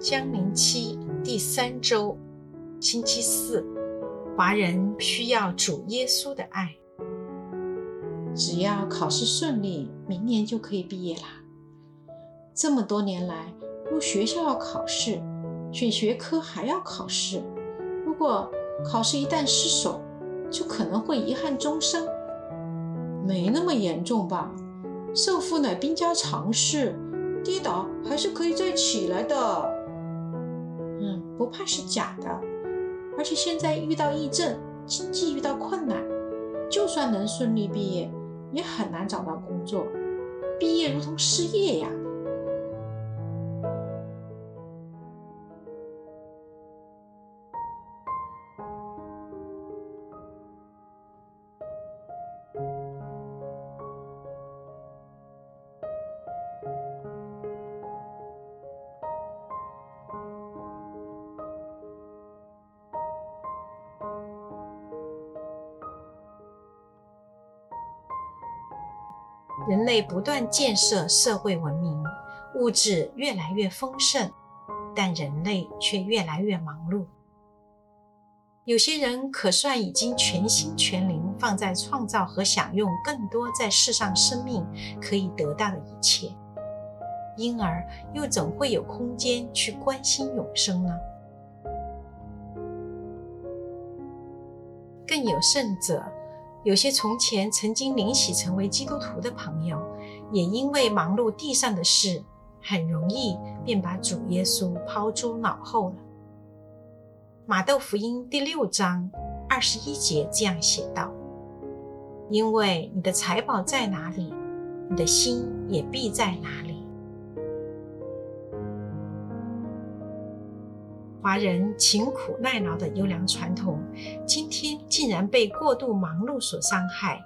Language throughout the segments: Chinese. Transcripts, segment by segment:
江陵期第三周，星期四，华人需要主耶稣的爱。只要考试顺利，明年就可以毕业啦。这么多年来，入学校要考试，选学科还要考试。如果考试一旦失手，就可能会遗憾终生。没那么严重吧？胜负乃兵家常事，跌倒还是可以再起来的。不怕是假的。而且现在遇到疫症，经济遇到困难，就算能顺利毕业，也很难找到工作。毕业如同失业呀。人类不断建设社会文明，物质越来越丰盛，但人类却越来越忙碌。有些人可算已经全心全灵放在创造和享用更多在世上生命可以得到的一切，因而又怎会有空间去关心永生呢？更有甚者。有些从前曾经灵洗成为基督徒的朋友，也因为忙碌地上的事，很容易便把主耶稣抛诸脑后了。马窦福音第六章二十一节这样写道：“因为你的财宝在哪里，你的心也必在哪里。”华人勤苦耐劳的优良传统，今天竟然被过度忙碌所伤害，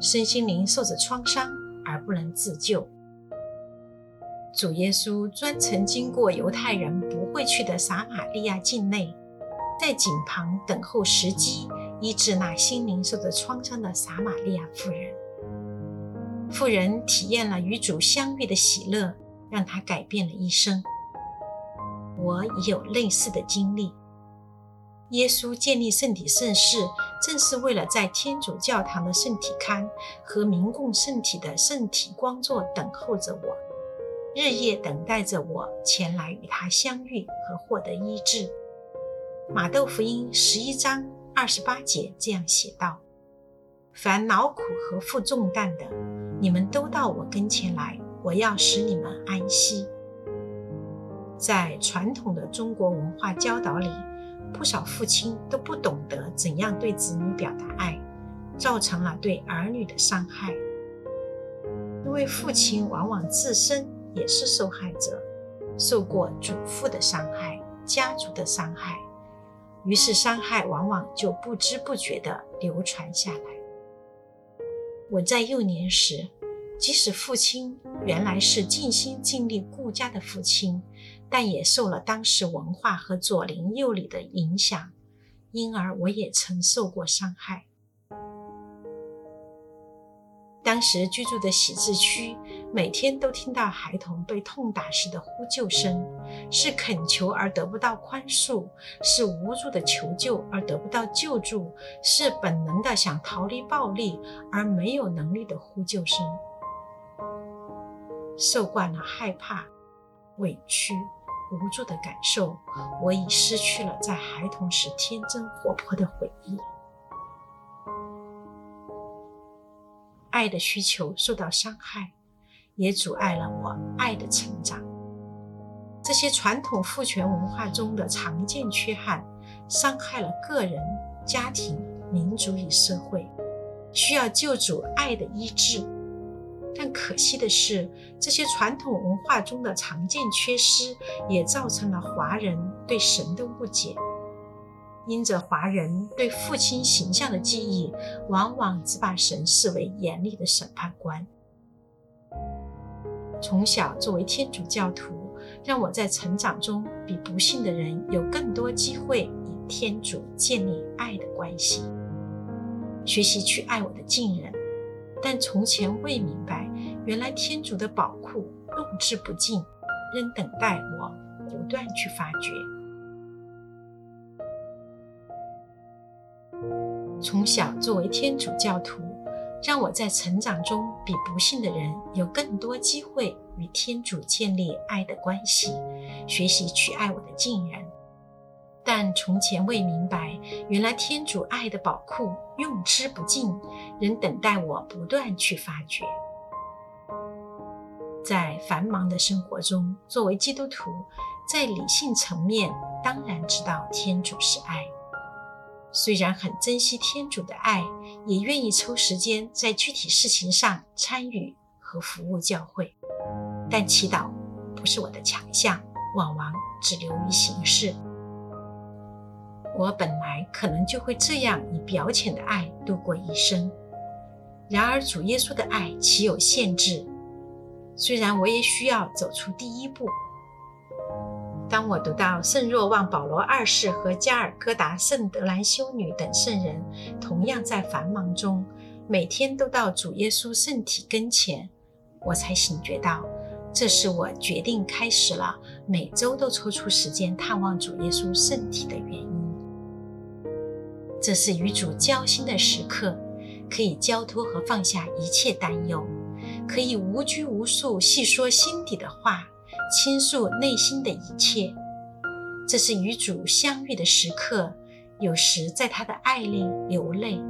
身心灵受着创伤而不能自救。主耶稣专程经过犹太人不会去的撒玛利亚境内，在井旁等候时机医治那心灵受着创伤的撒玛利亚妇人。妇人体验了与主相遇的喜乐，让她改变了一生。我也有类似的经历。耶稣建立圣体圣事，正是为了在天主教堂的圣体龛和民共圣体的圣体光座等候着我，日夜等待着我前来与他相遇和获得医治。马窦福音十一章二十八节这样写道：“凡劳苦和负重担的，你们都到我跟前来，我要使你们安息。”在传统的中国文化教导里，不少父亲都不懂得怎样对子女表达爱，造成了对儿女的伤害。因为父亲往往自身也是受害者，受过祖父的伤害、家族的伤害，于是伤害往往就不知不觉地流传下来。我在幼年时，即使父亲原来是尽心尽力顾家的父亲。但也受了当时文化和左邻右里的影响，因而我也曾受过伤害。当时居住的喜字区，每天都听到孩童被痛打时的呼救声，是恳求而得不到宽恕，是无助的求救而得不到救助，是本能的想逃离暴力而没有能力的呼救声。受惯了害怕、委屈。无助的感受，我已失去了在孩童时天真活泼的回忆。爱的需求受到伤害，也阻碍了我爱的成长。这些传统父权文化中的常见缺憾，伤害了个人、家庭、民族与社会，需要救主爱的医治。但可惜的是，这些传统文化中的常见缺失，也造成了华人对神的误解。因着华人对父亲形象的记忆，往往只把神视为严厉的审判官。从小作为天主教徒，让我在成长中比不幸的人有更多机会与天主建立爱的关系，学习去爱我的近人。但从前未明白，原来天主的宝库用之不尽，仍等待我不断去发掘。从小作为天主教徒，让我在成长中比不幸的人有更多机会与天主建立爱的关系，学习去爱我的近人。但从前未明白，原来天主爱的宝库用之不尽，仍等待我不断去发掘。在繁忙的生活中，作为基督徒，在理性层面当然知道天主是爱。虽然很珍惜天主的爱，也愿意抽时间在具体事情上参与和服务教会，但祈祷不是我的强项，往往只流于形式。我本来可能就会这样以表浅的爱度过一生，然而主耶稣的爱岂有限制？虽然我也需要走出第一步。当我读到圣若望保罗二世和加尔各答圣德兰修女等圣人同样在繁忙中，每天都到主耶稣圣体跟前，我才醒觉到，这是我决定开始了每周都抽出时间探望主耶稣圣体的原因。这是与主交心的时刻，可以交托和放下一切担忧，可以无拘无束细说心底的话，倾诉内心的一切。这是与主相遇的时刻，有时在他的爱里流泪，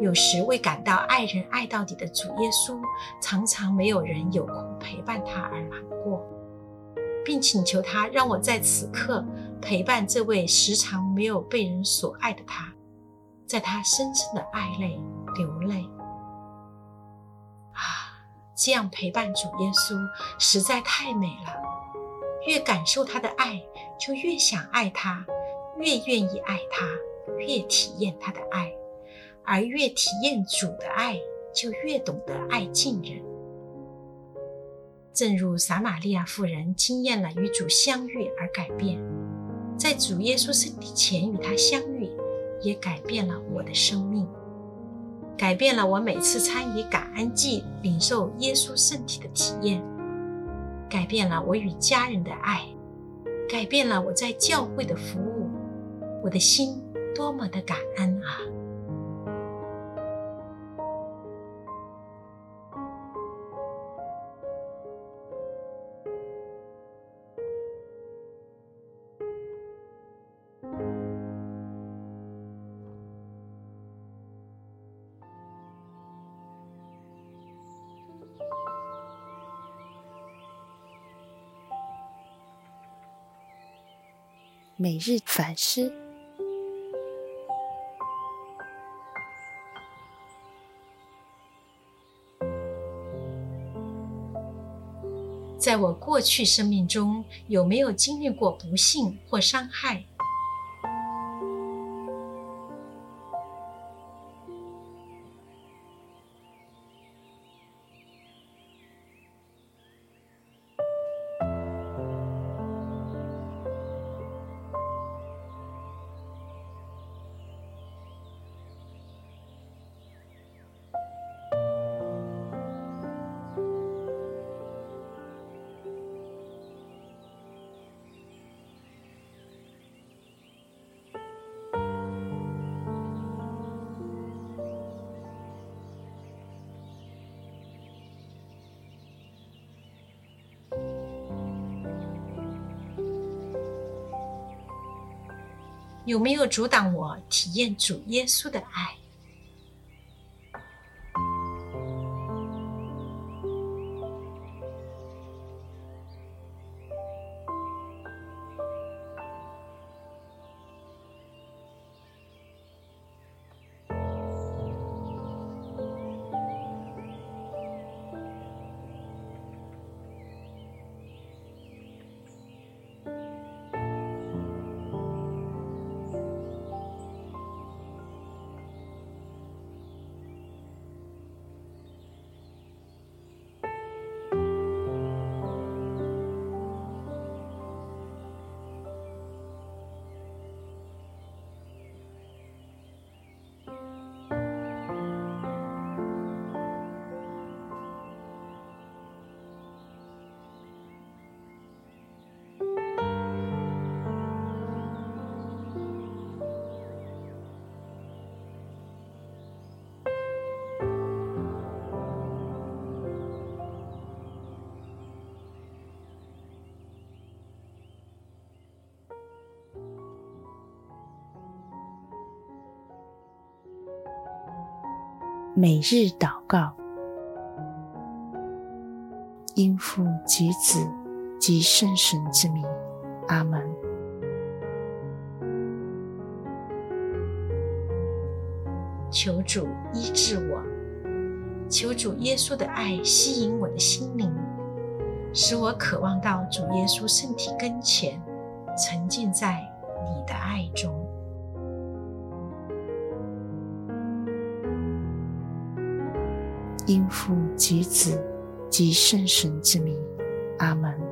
有时为感到爱人爱到底的主耶稣，常常没有人有空陪伴他而难过，并请求他让我在此刻陪伴这位时常没有被人所爱的他。在他深深的爱内流泪！这样陪伴主耶稣实在太美了。越感受他的爱，就越想爱他；越愿意爱他，越体验他的爱；而越体验主的爱，就越懂得爱近人。正如撒玛利亚妇人经验了与主相遇而改变，在主耶稣身体前与他相遇。也改变了我的生命，改变了我每次参与感恩祭、领受耶稣圣体的体验，改变了我与家人的爱，改变了我在教会的服务。我的心多么的感恩啊！每日反思，在我过去生命中，有没有经历过不幸或伤害？有没有阻挡我体验主耶稣的爱？每日祷告，因父及子及圣神之名，阿门。求主医治我，求主耶稣的爱吸引我的心灵，使我渴望到主耶稣圣体跟前，沉浸在你的爱中。因父及子及圣神之名，阿门。